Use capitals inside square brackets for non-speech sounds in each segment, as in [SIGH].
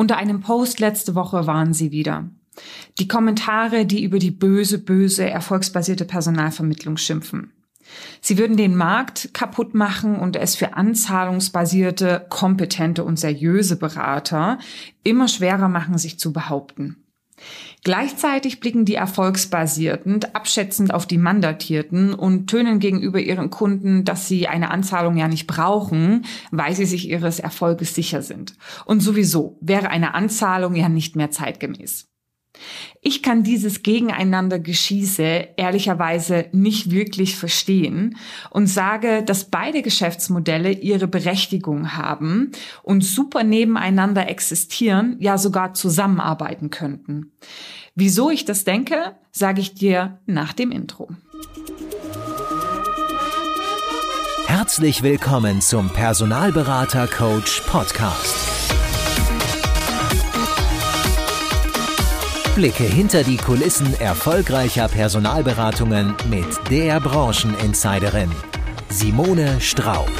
Unter einem Post letzte Woche waren sie wieder. Die Kommentare, die über die böse, böse, erfolgsbasierte Personalvermittlung schimpfen. Sie würden den Markt kaputt machen und es für anzahlungsbasierte, kompetente und seriöse Berater immer schwerer machen, sich zu behaupten. Gleichzeitig blicken die Erfolgsbasierten abschätzend auf die Mandatierten und tönen gegenüber ihren Kunden, dass sie eine Anzahlung ja nicht brauchen, weil sie sich ihres Erfolges sicher sind. Und sowieso wäre eine Anzahlung ja nicht mehr zeitgemäß. Ich kann dieses Gegeneinander-Geschieße ehrlicherweise nicht wirklich verstehen und sage, dass beide Geschäftsmodelle ihre Berechtigung haben und super nebeneinander existieren, ja sogar zusammenarbeiten könnten. Wieso ich das denke, sage ich dir nach dem Intro. Herzlich willkommen zum Personalberater Coach Podcast. Blicke hinter die Kulissen erfolgreicher Personalberatungen mit der Brancheninsiderin Simone Straub.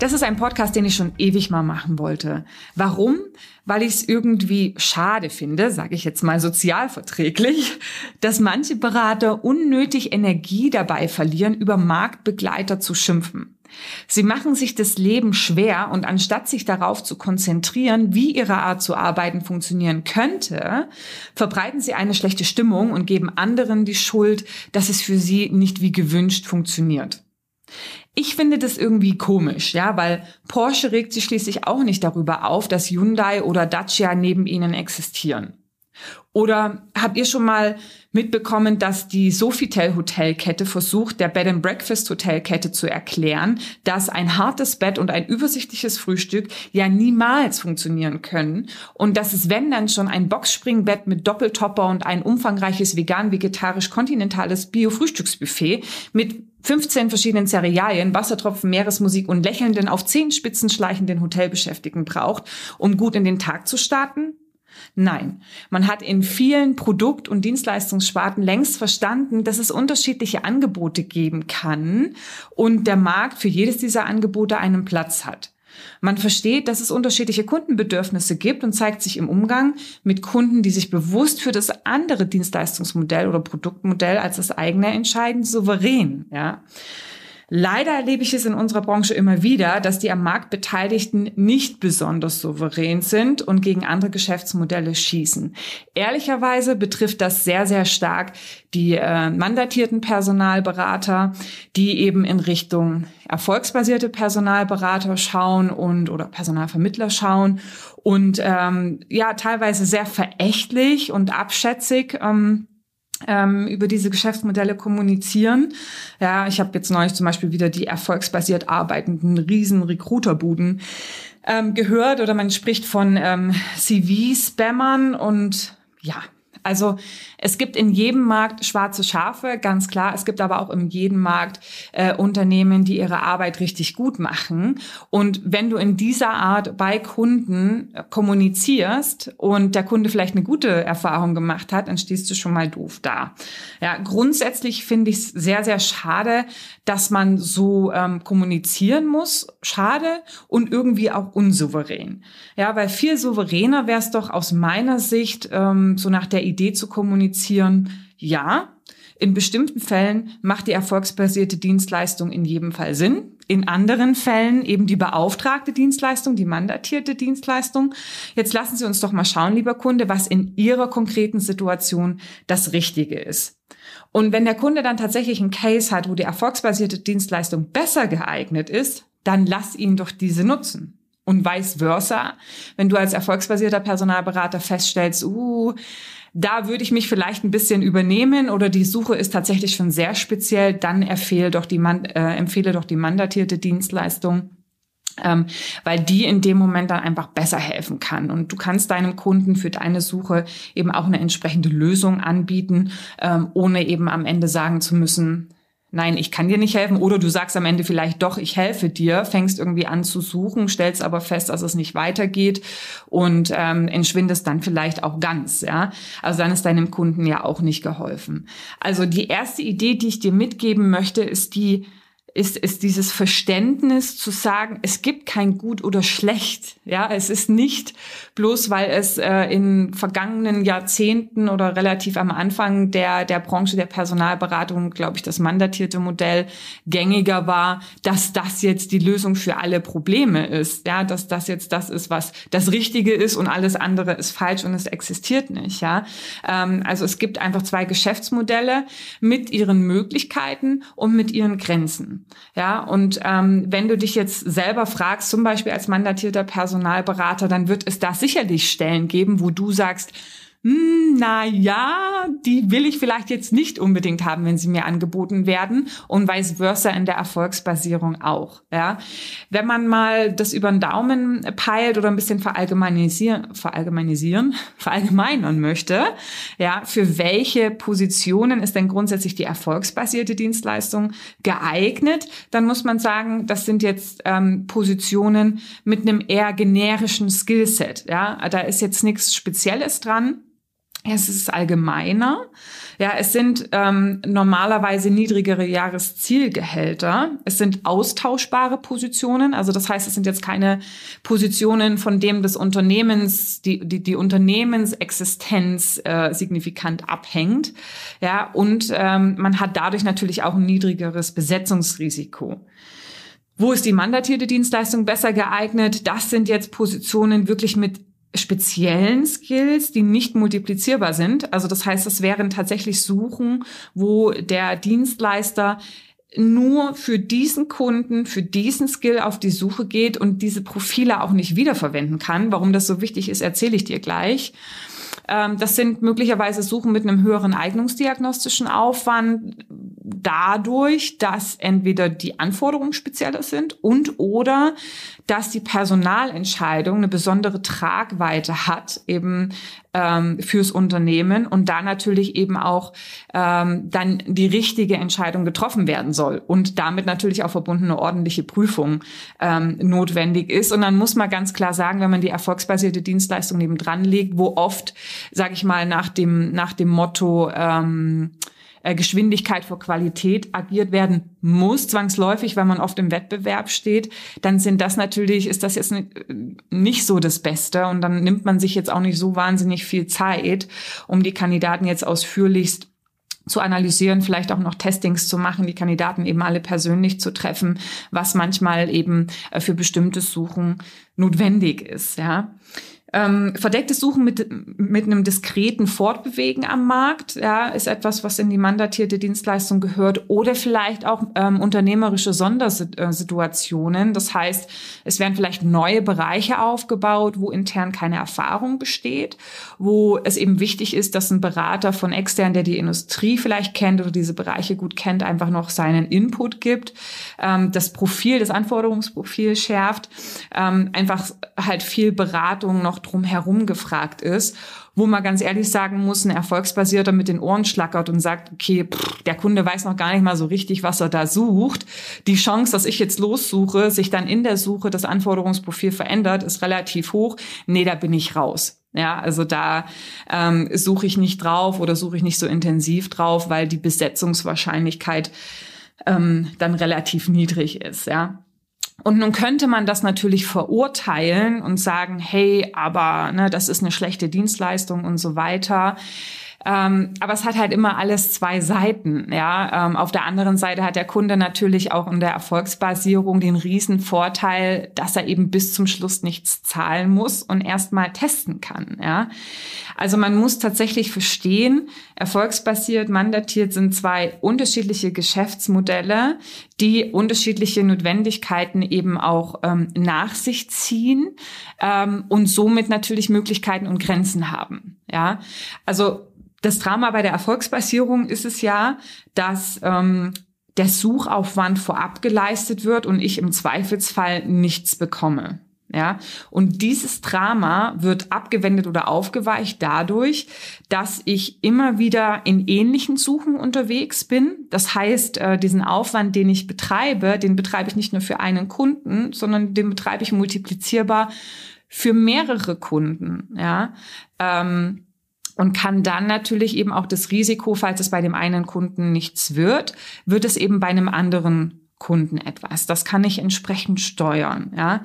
Das ist ein Podcast, den ich schon ewig mal machen wollte. Warum? Weil ich es irgendwie schade finde, sage ich jetzt mal sozialverträglich, dass manche Berater unnötig Energie dabei verlieren, über Marktbegleiter zu schimpfen. Sie machen sich das Leben schwer und anstatt sich darauf zu konzentrieren, wie ihre Art zu arbeiten funktionieren könnte, verbreiten sie eine schlechte Stimmung und geben anderen die Schuld, dass es für sie nicht wie gewünscht funktioniert. Ich finde das irgendwie komisch, ja, weil Porsche regt sich schließlich auch nicht darüber auf, dass Hyundai oder Dacia neben ihnen existieren. Oder habt ihr schon mal mitbekommen, dass die Sofitel Hotelkette versucht, der Bed and Breakfast Hotelkette zu erklären, dass ein hartes Bett und ein übersichtliches Frühstück ja niemals funktionieren können und dass es wenn dann schon ein Boxspringbett mit Doppeltopper und ein umfangreiches vegan-vegetarisch-kontinentales Bio-Frühstücksbuffet mit 15 verschiedenen Cerealien, Wassertropfen, Meeresmusik und lächelnden auf Zehenspitzen schleichenden Hotelbeschäftigten braucht, um gut in den Tag zu starten? Nein, man hat in vielen Produkt- und Dienstleistungssparten längst verstanden, dass es unterschiedliche Angebote geben kann und der Markt für jedes dieser Angebote einen Platz hat. Man versteht, dass es unterschiedliche Kundenbedürfnisse gibt und zeigt sich im Umgang mit Kunden, die sich bewusst für das andere Dienstleistungsmodell oder Produktmodell als das eigene entscheiden, souverän, ja. Leider erlebe ich es in unserer Branche immer wieder, dass die am Markt Beteiligten nicht besonders souverän sind und gegen andere Geschäftsmodelle schießen. Ehrlicherweise betrifft das sehr, sehr stark die äh, mandatierten Personalberater, die eben in Richtung erfolgsbasierte Personalberater schauen und oder Personalvermittler schauen und ähm, ja teilweise sehr verächtlich und abschätzig ähm, ähm, über diese Geschäftsmodelle kommunizieren. Ja, ich habe jetzt neulich zum Beispiel wieder die erfolgsbasiert arbeitenden riesen Recruiterbuden ähm, gehört oder man spricht von ähm, CV-Spammern und ja, also es gibt in jedem Markt schwarze Schafe, ganz klar. Es gibt aber auch in jedem Markt äh, Unternehmen, die ihre Arbeit richtig gut machen. Und wenn du in dieser Art bei Kunden äh, kommunizierst und der Kunde vielleicht eine gute Erfahrung gemacht hat, dann stehst du schon mal doof da. Ja, grundsätzlich finde ich es sehr, sehr schade, dass man so ähm, kommunizieren muss. Schade und irgendwie auch unsouverän. Ja, weil viel souveräner wäre es doch aus meiner Sicht, ähm, so nach der Idee zu kommunizieren, kommunizieren, ja, in bestimmten Fällen macht die erfolgsbasierte Dienstleistung in jedem Fall Sinn. In anderen Fällen eben die beauftragte Dienstleistung, die mandatierte Dienstleistung. Jetzt lassen Sie uns doch mal schauen, lieber Kunde, was in Ihrer konkreten Situation das Richtige ist. Und wenn der Kunde dann tatsächlich einen Case hat, wo die erfolgsbasierte Dienstleistung besser geeignet ist, dann lass ihn doch diese nutzen. Und vice versa, wenn du als erfolgsbasierter Personalberater feststellst, uh, da würde ich mich vielleicht ein bisschen übernehmen oder die Suche ist tatsächlich schon sehr speziell, dann empfehle doch die, äh, empfehle doch die mandatierte Dienstleistung. Ähm, weil die in dem Moment dann einfach besser helfen kann. Und du kannst deinem Kunden für deine Suche eben auch eine entsprechende Lösung anbieten, ähm, ohne eben am Ende sagen zu müssen, nein, ich kann dir nicht helfen. Oder du sagst am Ende vielleicht doch, ich helfe dir, fängst irgendwie an zu suchen, stellst aber fest, dass es nicht weitergeht und ähm, entschwindest dann vielleicht auch ganz. Ja, also dann ist deinem Kunden ja auch nicht geholfen. Also die erste Idee, die ich dir mitgeben möchte, ist die ist, ist dieses Verständnis zu sagen, es gibt kein Gut oder Schlecht. Ja, es ist nicht bloß, weil es äh, in vergangenen Jahrzehnten oder relativ am Anfang der, der Branche der Personalberatung, glaube ich, das mandatierte Modell gängiger war, dass das jetzt die Lösung für alle Probleme ist. Ja, dass das jetzt das ist, was das Richtige ist und alles andere ist falsch und es existiert nicht. Ja, ähm, also es gibt einfach zwei Geschäftsmodelle mit ihren Möglichkeiten und mit ihren Grenzen. Ja, und ähm, wenn du dich jetzt selber fragst, zum Beispiel als mandatierter Personalberater, dann wird es da sicherlich Stellen geben, wo du sagst, hm, na ja, die will ich vielleicht jetzt nicht unbedingt haben, wenn sie mir angeboten werden und vice versa in der Erfolgsbasierung auch. Ja, wenn man mal das über den Daumen peilt oder ein bisschen verallgemeinisieren, verallgemeinisieren, [LAUGHS] verallgemeinern möchte, ja, für welche Positionen ist denn grundsätzlich die erfolgsbasierte Dienstleistung geeignet, dann muss man sagen, das sind jetzt ähm, Positionen mit einem eher generischen Skillset. Ja, da ist jetzt nichts Spezielles dran. Es ist allgemeiner. Ja, es sind ähm, normalerweise niedrigere Jahreszielgehälter. Es sind austauschbare Positionen. Also das heißt, es sind jetzt keine Positionen, von dem des Unternehmens, die, die, die Unternehmensexistenz äh, signifikant abhängt. Ja, und ähm, man hat dadurch natürlich auch ein niedrigeres Besetzungsrisiko. Wo ist die mandatierte Dienstleistung besser geeignet? Das sind jetzt Positionen wirklich mit speziellen Skills, die nicht multiplizierbar sind. Also das heißt, es wären tatsächlich Suchen, wo der Dienstleister nur für diesen Kunden, für diesen Skill auf die Suche geht und diese Profile auch nicht wiederverwenden kann. Warum das so wichtig ist, erzähle ich dir gleich. Ähm, das sind möglicherweise Suchen mit einem höheren eignungsdiagnostischen Aufwand, dadurch, dass entweder die Anforderungen spezieller sind und oder dass die Personalentscheidung eine besondere Tragweite hat, eben ähm, fürs Unternehmen und da natürlich eben auch ähm, dann die richtige Entscheidung getroffen werden soll und damit natürlich auch verbundene ordentliche Prüfung ähm, notwendig ist. Und dann muss man ganz klar sagen, wenn man die erfolgsbasierte Dienstleistung nebendran legt, wo oft, sage ich mal, nach dem, nach dem Motto, ähm, äh, Geschwindigkeit vor Qualität agiert werden muss, zwangsläufig, weil man oft im Wettbewerb steht, dann sind das natürlich, ist das jetzt nicht so das Beste und dann nimmt man sich jetzt auch nicht so wahnsinnig viel Zeit, um die Kandidaten jetzt ausführlichst zu analysieren, vielleicht auch noch Testings zu machen, die Kandidaten eben alle persönlich zu treffen, was manchmal eben äh, für bestimmtes Suchen notwendig ist, ja. Ähm, verdecktes Suchen mit, mit einem diskreten Fortbewegen am Markt ja, ist etwas, was in die mandatierte Dienstleistung gehört oder vielleicht auch ähm, unternehmerische Sondersituationen. Das heißt, es werden vielleicht neue Bereiche aufgebaut, wo intern keine Erfahrung besteht, wo es eben wichtig ist, dass ein Berater von extern, der die Industrie vielleicht kennt oder diese Bereiche gut kennt, einfach noch seinen Input gibt, ähm, das Profil, das Anforderungsprofil schärft, ähm, einfach halt viel Beratung noch drumherum gefragt ist, wo man ganz ehrlich sagen muss, ein Erfolgsbasierter mit den Ohren schlackert und sagt, okay, pff, der Kunde weiß noch gar nicht mal so richtig, was er da sucht. Die Chance, dass ich jetzt lossuche, sich dann in der Suche das Anforderungsprofil verändert, ist relativ hoch. Nee, da bin ich raus. Ja, also da ähm, suche ich nicht drauf oder suche ich nicht so intensiv drauf, weil die Besetzungswahrscheinlichkeit ähm, dann relativ niedrig ist. Ja. Und nun könnte man das natürlich verurteilen und sagen, hey, aber ne, das ist eine schlechte Dienstleistung und so weiter. Ähm, aber es hat halt immer alles zwei Seiten. Ja, ähm, auf der anderen Seite hat der Kunde natürlich auch in der Erfolgsbasierung den riesen Vorteil, dass er eben bis zum Schluss nichts zahlen muss und erstmal testen kann. Ja, also man muss tatsächlich verstehen, erfolgsbasiert, mandatiert sind zwei unterschiedliche Geschäftsmodelle, die unterschiedliche Notwendigkeiten eben auch ähm, nach sich ziehen ähm, und somit natürlich Möglichkeiten und Grenzen haben. Ja, also das Drama bei der Erfolgsbasierung ist es ja, dass ähm, der Suchaufwand vorab geleistet wird und ich im Zweifelsfall nichts bekomme. Ja, und dieses Drama wird abgewendet oder aufgeweicht dadurch, dass ich immer wieder in ähnlichen Suchen unterwegs bin. Das heißt, äh, diesen Aufwand, den ich betreibe, den betreibe ich nicht nur für einen Kunden, sondern den betreibe ich multiplizierbar für mehrere Kunden. Ja, ähm, und kann dann natürlich eben auch das Risiko, falls es bei dem einen Kunden nichts wird, wird es eben bei einem anderen Kunden etwas. Das kann ich entsprechend steuern. Ja,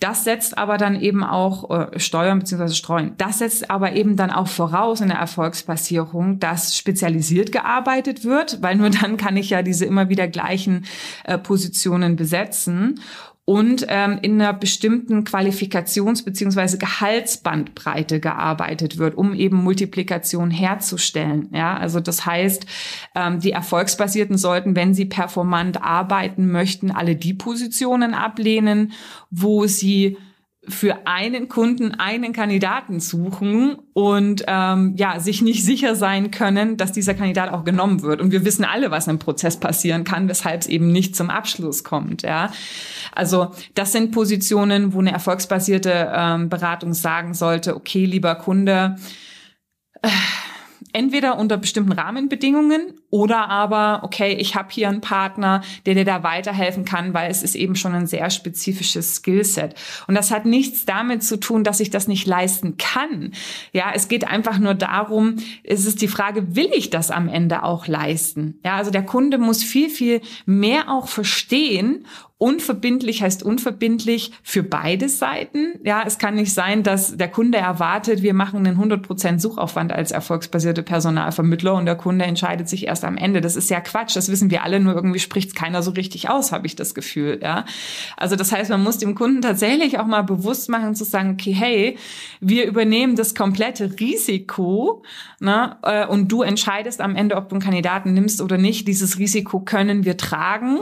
das setzt aber dann eben auch äh, steuern beziehungsweise streuen. Das setzt aber eben dann auch voraus in der Erfolgsbasierung, dass spezialisiert gearbeitet wird, weil nur dann kann ich ja diese immer wieder gleichen äh, Positionen besetzen und ähm, in einer bestimmten Qualifikations- beziehungsweise Gehaltsbandbreite gearbeitet wird, um eben Multiplikation herzustellen. Ja, also das heißt, ähm, die Erfolgsbasierten sollten, wenn sie performant arbeiten möchten, alle die Positionen ablehnen, wo sie für einen Kunden einen Kandidaten suchen und ähm, ja sich nicht sicher sein können, dass dieser Kandidat auch genommen wird. Und wir wissen alle, was im Prozess passieren kann, weshalb es eben nicht zum Abschluss kommt. Ja, also das sind Positionen, wo eine erfolgsbasierte ähm, Beratung sagen sollte: Okay, lieber Kunde. Äh, entweder unter bestimmten Rahmenbedingungen oder aber, okay, ich habe hier einen Partner, der dir da weiterhelfen kann, weil es ist eben schon ein sehr spezifisches Skillset. Und das hat nichts damit zu tun, dass ich das nicht leisten kann. Ja, es geht einfach nur darum, es ist die Frage, will ich das am Ende auch leisten? Ja, also der Kunde muss viel, viel mehr auch verstehen Unverbindlich heißt unverbindlich für beide Seiten. Ja, es kann nicht sein, dass der Kunde erwartet, wir machen einen 100% Suchaufwand als erfolgsbasierte Personalvermittler und der Kunde entscheidet sich erst am Ende. Das ist ja Quatsch. Das wissen wir alle, nur irgendwie spricht es keiner so richtig aus, habe ich das Gefühl. Ja, also das heißt, man muss dem Kunden tatsächlich auch mal bewusst machen zu sagen, okay, hey, wir übernehmen das komplette Risiko ne, äh, und du entscheidest am Ende, ob du einen Kandidaten nimmst oder nicht. Dieses Risiko können wir tragen.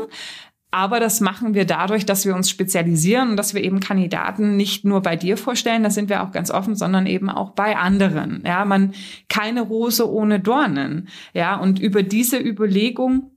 Aber das machen wir dadurch, dass wir uns spezialisieren und dass wir eben Kandidaten nicht nur bei dir vorstellen, da sind wir auch ganz offen, sondern eben auch bei anderen. Ja, man keine Rose ohne Dornen. Ja, und über diese Überlegung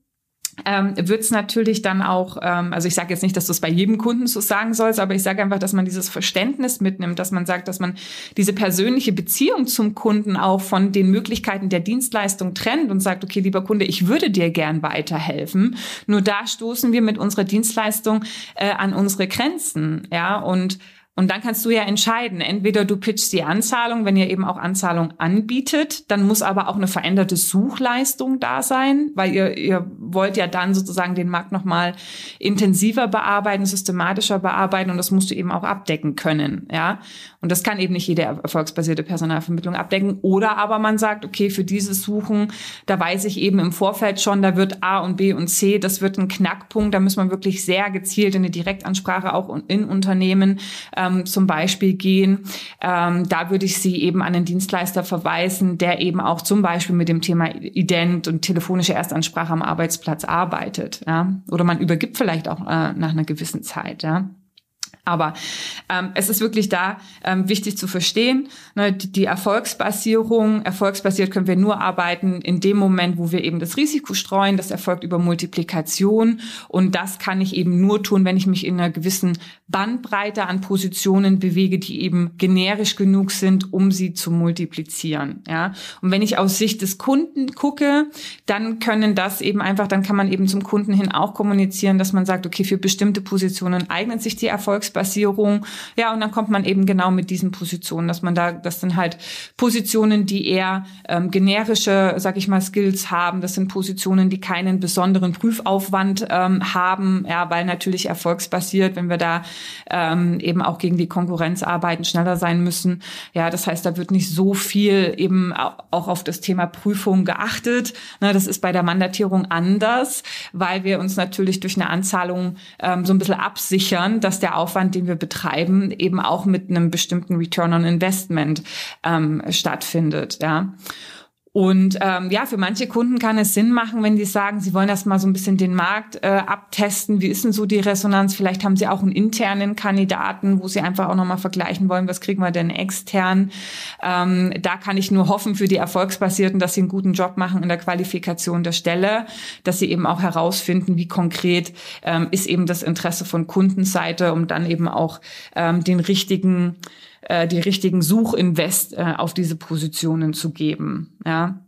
ähm, wird es natürlich dann auch, ähm, also ich sage jetzt nicht, dass du es bei jedem Kunden so sagen sollst, aber ich sage einfach, dass man dieses Verständnis mitnimmt, dass man sagt, dass man diese persönliche Beziehung zum Kunden auch von den Möglichkeiten der Dienstleistung trennt und sagt, okay, lieber Kunde, ich würde dir gern weiterhelfen. Nur da stoßen wir mit unserer Dienstleistung äh, an unsere Grenzen, ja und und dann kannst du ja entscheiden, entweder du pitchst die Anzahlung, wenn ihr eben auch Anzahlung anbietet, dann muss aber auch eine veränderte Suchleistung da sein, weil ihr, ihr wollt ja dann sozusagen den Markt nochmal intensiver bearbeiten, systematischer bearbeiten und das musst du eben auch abdecken können, ja. Und das kann eben nicht jede erfolgsbasierte Personalvermittlung abdecken. Oder aber man sagt, okay, für dieses Suchen, da weiß ich eben im Vorfeld schon, da wird A und B und C, das wird ein Knackpunkt, da muss man wirklich sehr gezielt in eine Direktansprache auch in Unternehmen ähm, zum Beispiel gehen. Ähm, da würde ich Sie eben an den Dienstleister verweisen, der eben auch zum Beispiel mit dem Thema Ident und telefonische Erstansprache am Arbeitsplatz arbeitet. Ja? Oder man übergibt vielleicht auch äh, nach einer gewissen Zeit. Ja? Aber ähm, es ist wirklich da ähm, wichtig zu verstehen, ne, die, die Erfolgsbasierung, erfolgsbasiert können wir nur arbeiten in dem Moment, wo wir eben das Risiko streuen. Das erfolgt über Multiplikation. Und das kann ich eben nur tun, wenn ich mich in einer gewissen Bandbreite an Positionen bewege, die eben generisch genug sind, um sie zu multiplizieren. Ja? Und wenn ich aus Sicht des Kunden gucke, dann können das eben einfach, dann kann man eben zum Kunden hin auch kommunizieren, dass man sagt, okay, für bestimmte Positionen eignet sich die Erfolgsbasierung Erfolgsbasierung. Ja, und dann kommt man eben genau mit diesen Positionen, dass man da, das sind halt Positionen, die eher ähm, generische, sag ich mal, Skills haben. Das sind Positionen, die keinen besonderen Prüfaufwand ähm, haben, ja, weil natürlich erfolgsbasiert, wenn wir da ähm, eben auch gegen die Konkurrenz arbeiten, schneller sein müssen. Ja, das heißt, da wird nicht so viel eben auch auf das Thema Prüfung geachtet. Ne, das ist bei der Mandatierung anders, weil wir uns natürlich durch eine Anzahlung ähm, so ein bisschen absichern, dass der Aufwand Aufwand, den wir betreiben, eben auch mit einem bestimmten Return on Investment ähm, stattfindet. Ja. Und ähm, ja, für manche Kunden kann es Sinn machen, wenn die sagen, sie wollen erst mal so ein bisschen den Markt äh, abtesten. Wie ist denn so die Resonanz? Vielleicht haben sie auch einen internen Kandidaten, wo sie einfach auch nochmal vergleichen wollen, was kriegen wir denn extern. Ähm, da kann ich nur hoffen für die Erfolgsbasierten, dass sie einen guten Job machen in der Qualifikation der Stelle, dass sie eben auch herausfinden, wie konkret ähm, ist eben das Interesse von Kundenseite, um dann eben auch ähm, den richtigen äh, die richtigen Suchinvest äh, auf diese Positionen zu geben. Ja.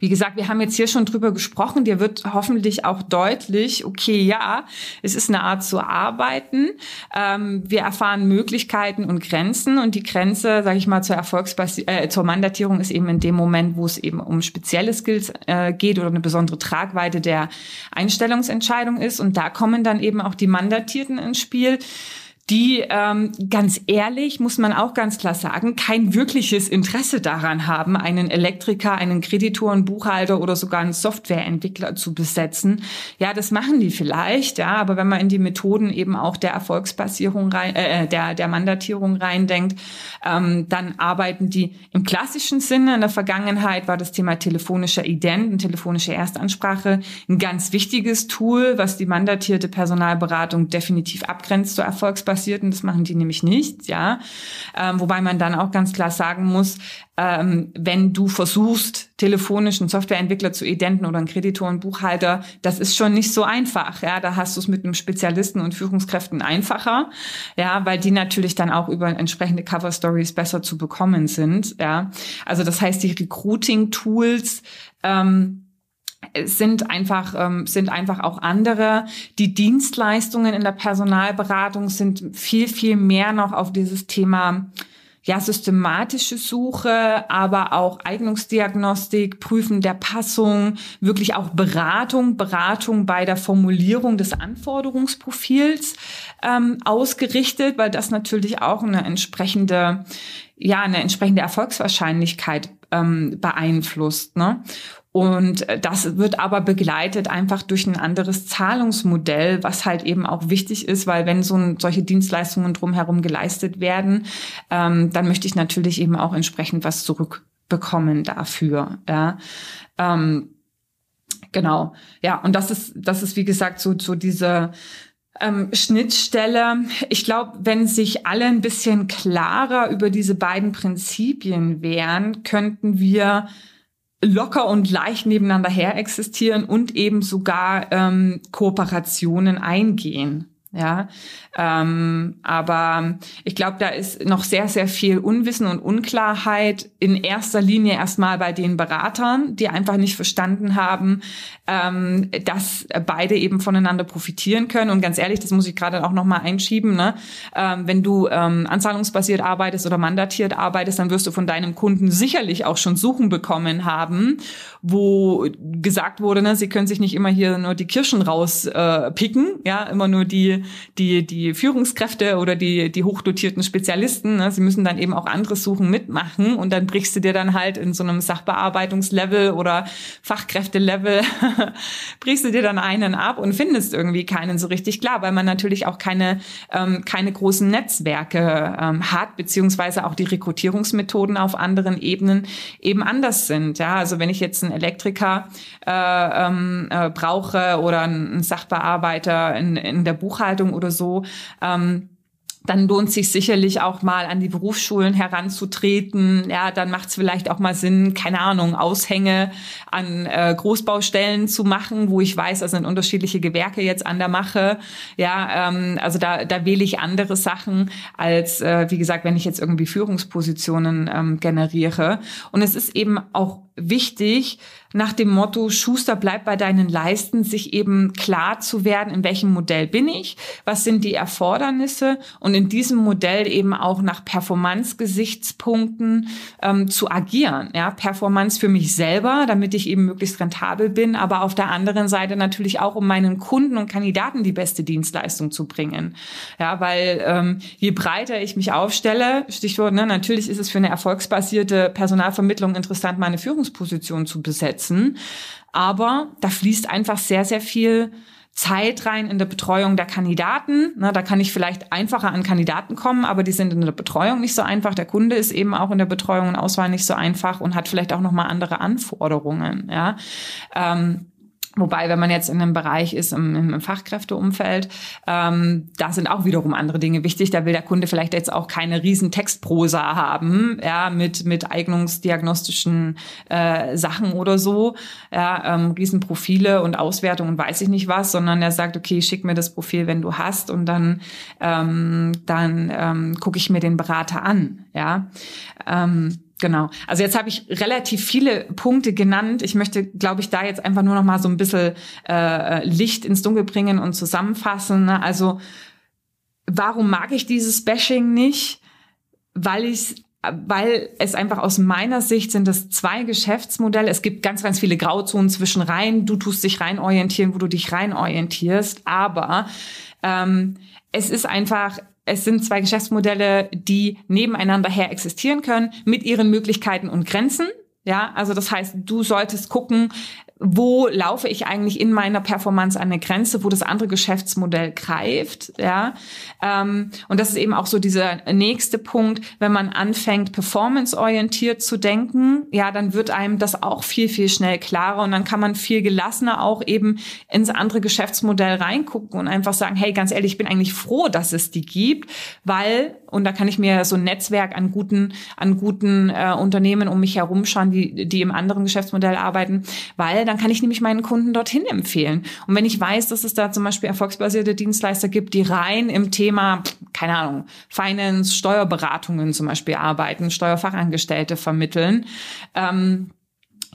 wie gesagt, wir haben jetzt hier schon drüber gesprochen. Dir wird hoffentlich auch deutlich, okay, ja, es ist eine Art zu arbeiten. Ähm, wir erfahren Möglichkeiten und Grenzen und die Grenze, sage ich mal, zur Erfolgsbasi äh, zur Mandatierung ist eben in dem Moment, wo es eben um spezielle Skills äh, geht oder eine besondere Tragweite der Einstellungsentscheidung ist. Und da kommen dann eben auch die Mandatierten ins Spiel die ähm, ganz ehrlich, muss man auch ganz klar sagen, kein wirkliches Interesse daran haben, einen Elektriker, einen Kreditor, einen Buchhalter oder sogar einen Softwareentwickler zu besetzen. Ja, das machen die vielleicht, ja, aber wenn man in die Methoden eben auch der Erfolgsbasierung rein, äh, der der Mandatierung reindenkt, ähm, dann arbeiten die im klassischen Sinne. In der Vergangenheit war das Thema telefonischer Ident und telefonische Erstansprache ein ganz wichtiges Tool, was die mandatierte Personalberatung definitiv abgrenzt zur Erfolgsbasierung basierten, das machen die nämlich nicht, ja. Ähm, wobei man dann auch ganz klar sagen muss, ähm, wenn du versuchst, telefonisch einen Softwareentwickler zu identen oder einen Kreditor und Buchhalter, das ist schon nicht so einfach. Ja, da hast du es mit einem Spezialisten und Führungskräften einfacher, ja, weil die natürlich dann auch über entsprechende Cover Stories besser zu bekommen sind. Ja, also das heißt, die Recruiting-Tools ähm, sind einfach ähm, sind einfach auch andere. Die Dienstleistungen in der Personalberatung sind viel viel mehr noch auf dieses Thema ja systematische Suche, aber auch Eignungsdiagnostik, Prüfen der Passung, wirklich auch Beratung, Beratung bei der Formulierung des Anforderungsprofils ähm, ausgerichtet, weil das natürlich auch eine entsprechende ja eine entsprechende Erfolgswahrscheinlichkeit ähm, beeinflusst. Ne? Und das wird aber begleitet einfach durch ein anderes Zahlungsmodell, was halt eben auch wichtig ist, weil wenn so ein, solche Dienstleistungen drumherum geleistet werden, ähm, dann möchte ich natürlich eben auch entsprechend was zurückbekommen dafür. Ja. Ähm, genau. Ja, und das ist, das ist wie gesagt so, so diese ähm, Schnittstelle. Ich glaube, wenn sich alle ein bisschen klarer über diese beiden Prinzipien wären, könnten wir locker und leicht nebeneinander her existieren und eben sogar ähm, Kooperationen eingehen. Ja, ähm, aber ich glaube, da ist noch sehr, sehr viel Unwissen und Unklarheit in erster Linie erstmal bei den Beratern, die einfach nicht verstanden haben, ähm, dass beide eben voneinander profitieren können. Und ganz ehrlich, das muss ich gerade auch nochmal einschieben, ne? Ähm, wenn du ähm, anzahlungsbasiert arbeitest oder mandatiert arbeitest, dann wirst du von deinem Kunden sicherlich auch schon Suchen bekommen haben, wo gesagt wurde, ne, sie können sich nicht immer hier nur die Kirschen rauspicken, äh, ja, immer nur die die, die, Führungskräfte oder die, die hochdotierten Spezialisten. Ne? Sie müssen dann eben auch andere Suchen mitmachen und dann brichst du dir dann halt in so einem Sachbearbeitungslevel oder Fachkräftelevel, [LAUGHS] brichst du dir dann einen ab und findest irgendwie keinen so richtig klar, weil man natürlich auch keine, ähm, keine großen Netzwerke ähm, hat, beziehungsweise auch die Rekrutierungsmethoden auf anderen Ebenen eben anders sind. Ja, also wenn ich jetzt einen Elektriker äh, ähm, äh, brauche oder einen Sachbearbeiter in, in der Buchhaltung, Buchhaltung oder so. Ähm, dann lohnt sich sicherlich auch mal an die Berufsschulen heranzutreten. Ja, dann macht es vielleicht auch mal Sinn, keine Ahnung, Aushänge an äh, Großbaustellen zu machen, wo ich weiß, da sind unterschiedliche Gewerke jetzt an der Mache. Ja, ähm, also da, da wähle ich andere Sachen als, äh, wie gesagt, wenn ich jetzt irgendwie Führungspositionen ähm, generiere. Und es ist eben auch wichtig, nach dem Motto Schuster bleibt bei deinen Leisten, sich eben klar zu werden, in welchem Modell bin ich, was sind die Erfordernisse und in diesem Modell eben auch nach Performance-Gesichtspunkten ähm, zu agieren. Ja, Performance für mich selber, damit ich eben möglichst rentabel bin, aber auf der anderen Seite natürlich auch, um meinen Kunden und Kandidaten die beste Dienstleistung zu bringen. Ja, weil ähm, je breiter ich mich aufstelle, Stichwort, ne, natürlich ist es für eine erfolgsbasierte Personalvermittlung interessant, meine Führungsposition zu besetzen. Aber da fließt einfach sehr, sehr viel Zeit rein in der Betreuung der Kandidaten. Na, da kann ich vielleicht einfacher an Kandidaten kommen, aber die sind in der Betreuung nicht so einfach. Der Kunde ist eben auch in der Betreuung und Auswahl nicht so einfach und hat vielleicht auch noch mal andere Anforderungen. Ja. Ähm, Wobei, wenn man jetzt in einem Bereich ist, im, im Fachkräfteumfeld, ähm, da sind auch wiederum andere Dinge wichtig. Da will der Kunde vielleicht jetzt auch keine riesen Textprosa haben, ja, mit, mit eignungsdiagnostischen äh, Sachen oder so, ja, ähm, Riesenprofile und Auswertungen und weiß ich nicht was, sondern er sagt, okay, schick mir das Profil, wenn du hast und dann, ähm, dann ähm, gucke ich mir den Berater an, ja. Ähm, Genau. Also jetzt habe ich relativ viele Punkte genannt. Ich möchte, glaube ich, da jetzt einfach nur noch mal so ein bisschen äh, Licht ins Dunkel bringen und zusammenfassen. Ne? Also warum mag ich dieses Bashing nicht? Weil ich weil es einfach aus meiner Sicht sind das zwei Geschäftsmodelle. Es gibt ganz, ganz viele Grauzonen zwischen rein. Du tust dich rein orientieren, wo du dich rein orientierst. Aber ähm, es ist einfach, es sind zwei Geschäftsmodelle, die nebeneinander her existieren können mit ihren Möglichkeiten und Grenzen. Ja, also das heißt, du solltest gucken, wo laufe ich eigentlich in meiner Performance an eine Grenze, wo das andere Geschäftsmodell greift, ja. Ähm, und das ist eben auch so dieser nächste Punkt, wenn man anfängt, performanceorientiert zu denken, ja, dann wird einem das auch viel, viel schnell klarer und dann kann man viel gelassener auch eben ins andere Geschäftsmodell reingucken und einfach sagen, hey, ganz ehrlich, ich bin eigentlich froh, dass es die gibt, weil, und da kann ich mir so ein Netzwerk an guten, an guten äh, Unternehmen um mich herum schauen, die, die im anderen Geschäftsmodell arbeiten, weil dann kann ich nämlich meinen Kunden dorthin empfehlen. Und wenn ich weiß, dass es da zum Beispiel erfolgsbasierte Dienstleister gibt, die rein im Thema, keine Ahnung, Finance, Steuerberatungen zum Beispiel arbeiten, Steuerfachangestellte vermitteln, ähm,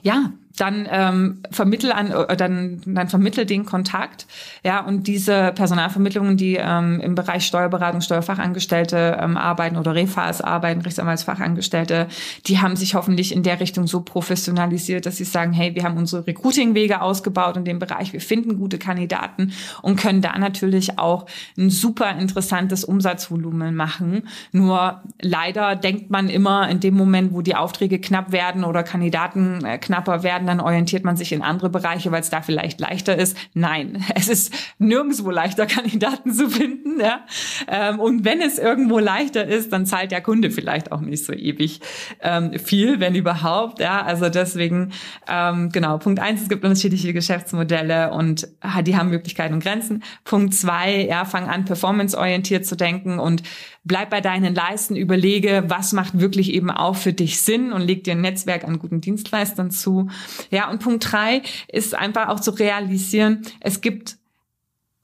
ja, dann ähm, vermittel an, äh, dann, dann vermittel den Kontakt, ja, und diese Personalvermittlungen, die ähm, im Bereich Steuerberatung, Steuerfachangestellte ähm, arbeiten oder Refas arbeiten, Rechtsanwaltsfachangestellte, die haben sich hoffentlich in der Richtung so professionalisiert, dass sie sagen, hey, wir haben unsere Recruiting-Wege ausgebaut in dem Bereich, wir finden gute Kandidaten und können da natürlich auch ein super interessantes Umsatzvolumen machen. Nur leider denkt man immer in dem Moment, wo die Aufträge knapp werden oder Kandidaten äh, knapper werden, werden, dann orientiert man sich in andere Bereiche, weil es da vielleicht leichter ist. Nein, [LAUGHS] es ist nirgendwo leichter, [LAUGHS] Kandidaten zu finden. Ja? Ähm, und wenn es irgendwo leichter ist, dann zahlt der Kunde vielleicht auch nicht so ewig ähm, viel, wenn überhaupt. Ja, also deswegen ähm, genau. Punkt eins: Es gibt unterschiedliche Geschäftsmodelle und ah, die haben Möglichkeiten und Grenzen. Punkt zwei: Ja, fang an, performanceorientiert zu denken und bleib bei deinen Leisten, überlege, was macht wirklich eben auch für dich Sinn und leg dir ein Netzwerk an guten Dienstleistern zu. Ja, und Punkt drei ist einfach auch zu realisieren, es gibt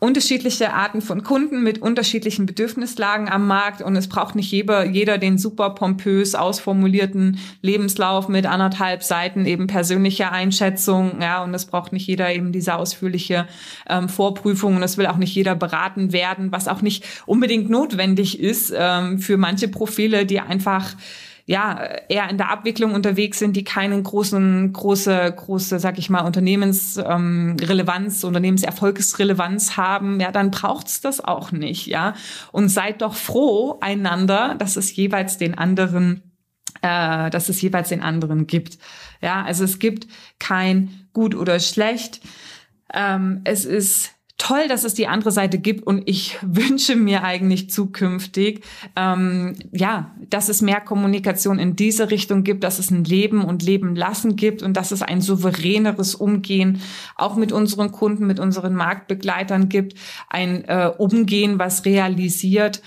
unterschiedliche Arten von Kunden mit unterschiedlichen Bedürfnislagen am Markt und es braucht nicht jeder, jeder den super pompös ausformulierten Lebenslauf mit anderthalb Seiten eben persönliche Einschätzung, ja, und es braucht nicht jeder eben diese ausführliche ähm, Vorprüfung und es will auch nicht jeder beraten werden, was auch nicht unbedingt notwendig ist ähm, für manche Profile, die einfach ja, eher in der Abwicklung unterwegs sind, die keinen großen, große, große, sag ich mal, Unternehmensrelevanz, ähm, Unternehmenserfolgsrelevanz haben, ja, dann braucht's das auch nicht, ja. Und seid doch froh einander, dass es jeweils den anderen äh, dass es jeweils den anderen gibt. Ja, also es gibt kein gut oder schlecht. Ähm, es ist toll, dass es die andere Seite gibt und ich [LAUGHS] wünsche mir eigentlich zukünftig, ähm, ja, dass es mehr Kommunikation in diese Richtung gibt, dass es ein Leben und Leben lassen gibt und dass es ein souveräneres Umgehen auch mit unseren Kunden, mit unseren Marktbegleitern gibt, ein äh, Umgehen, was realisiert,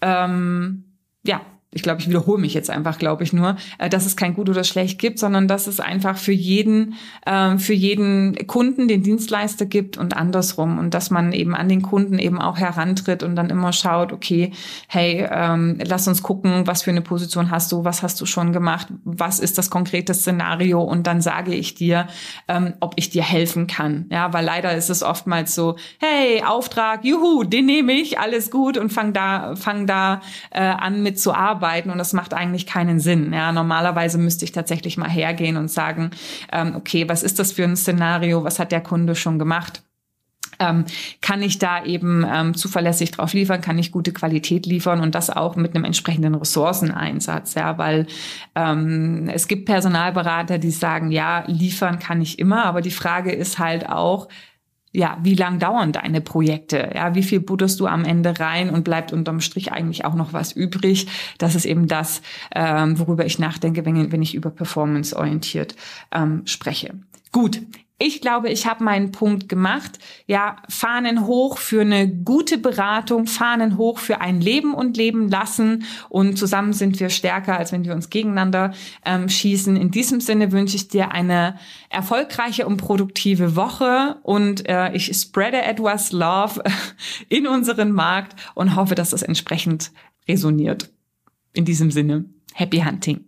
ähm, ja, ich glaube, ich wiederhole mich jetzt einfach, glaube ich nur, äh, dass es kein gut oder schlecht gibt, sondern dass es einfach für jeden, äh, für jeden Kunden den Dienstleister gibt und andersrum. Und dass man eben an den Kunden eben auch herantritt und dann immer schaut, okay, hey, ähm, lass uns gucken, was für eine Position hast du, was hast du schon gemacht, was ist das konkrete Szenario? Und dann sage ich dir, ähm, ob ich dir helfen kann. Ja, weil leider ist es oftmals so, hey, Auftrag, juhu, den nehme ich, alles gut und fang da, fang da äh, an mit zu arbeiten arbeiten und das macht eigentlich keinen Sinn. Ja, normalerweise müsste ich tatsächlich mal hergehen und sagen, ähm, okay, was ist das für ein Szenario? Was hat der Kunde schon gemacht? Ähm, kann ich da eben ähm, zuverlässig drauf liefern, kann ich gute Qualität liefern und das auch mit einem entsprechenden Ressourceneinsatz, ja, weil ähm, es gibt Personalberater, die sagen, ja, liefern kann ich immer, aber die Frage ist halt auch, ja, wie lang dauern deine Projekte? Ja, wie viel butterst du am Ende rein und bleibt unterm Strich eigentlich auch noch was übrig? Das ist eben das, ähm, worüber ich nachdenke, wenn, wenn ich über performance-orientiert ähm, spreche. Gut, ich glaube, ich habe meinen Punkt gemacht. Ja, Fahnen hoch für eine gute Beratung, Fahnen hoch für ein Leben und Leben lassen. Und zusammen sind wir stärker, als wenn wir uns gegeneinander ähm, schießen. In diesem Sinne wünsche ich dir eine erfolgreiche und produktive Woche. Und äh, ich spreade etwas Love [LAUGHS] in unseren Markt und hoffe, dass das entsprechend resoniert. In diesem Sinne, happy hunting.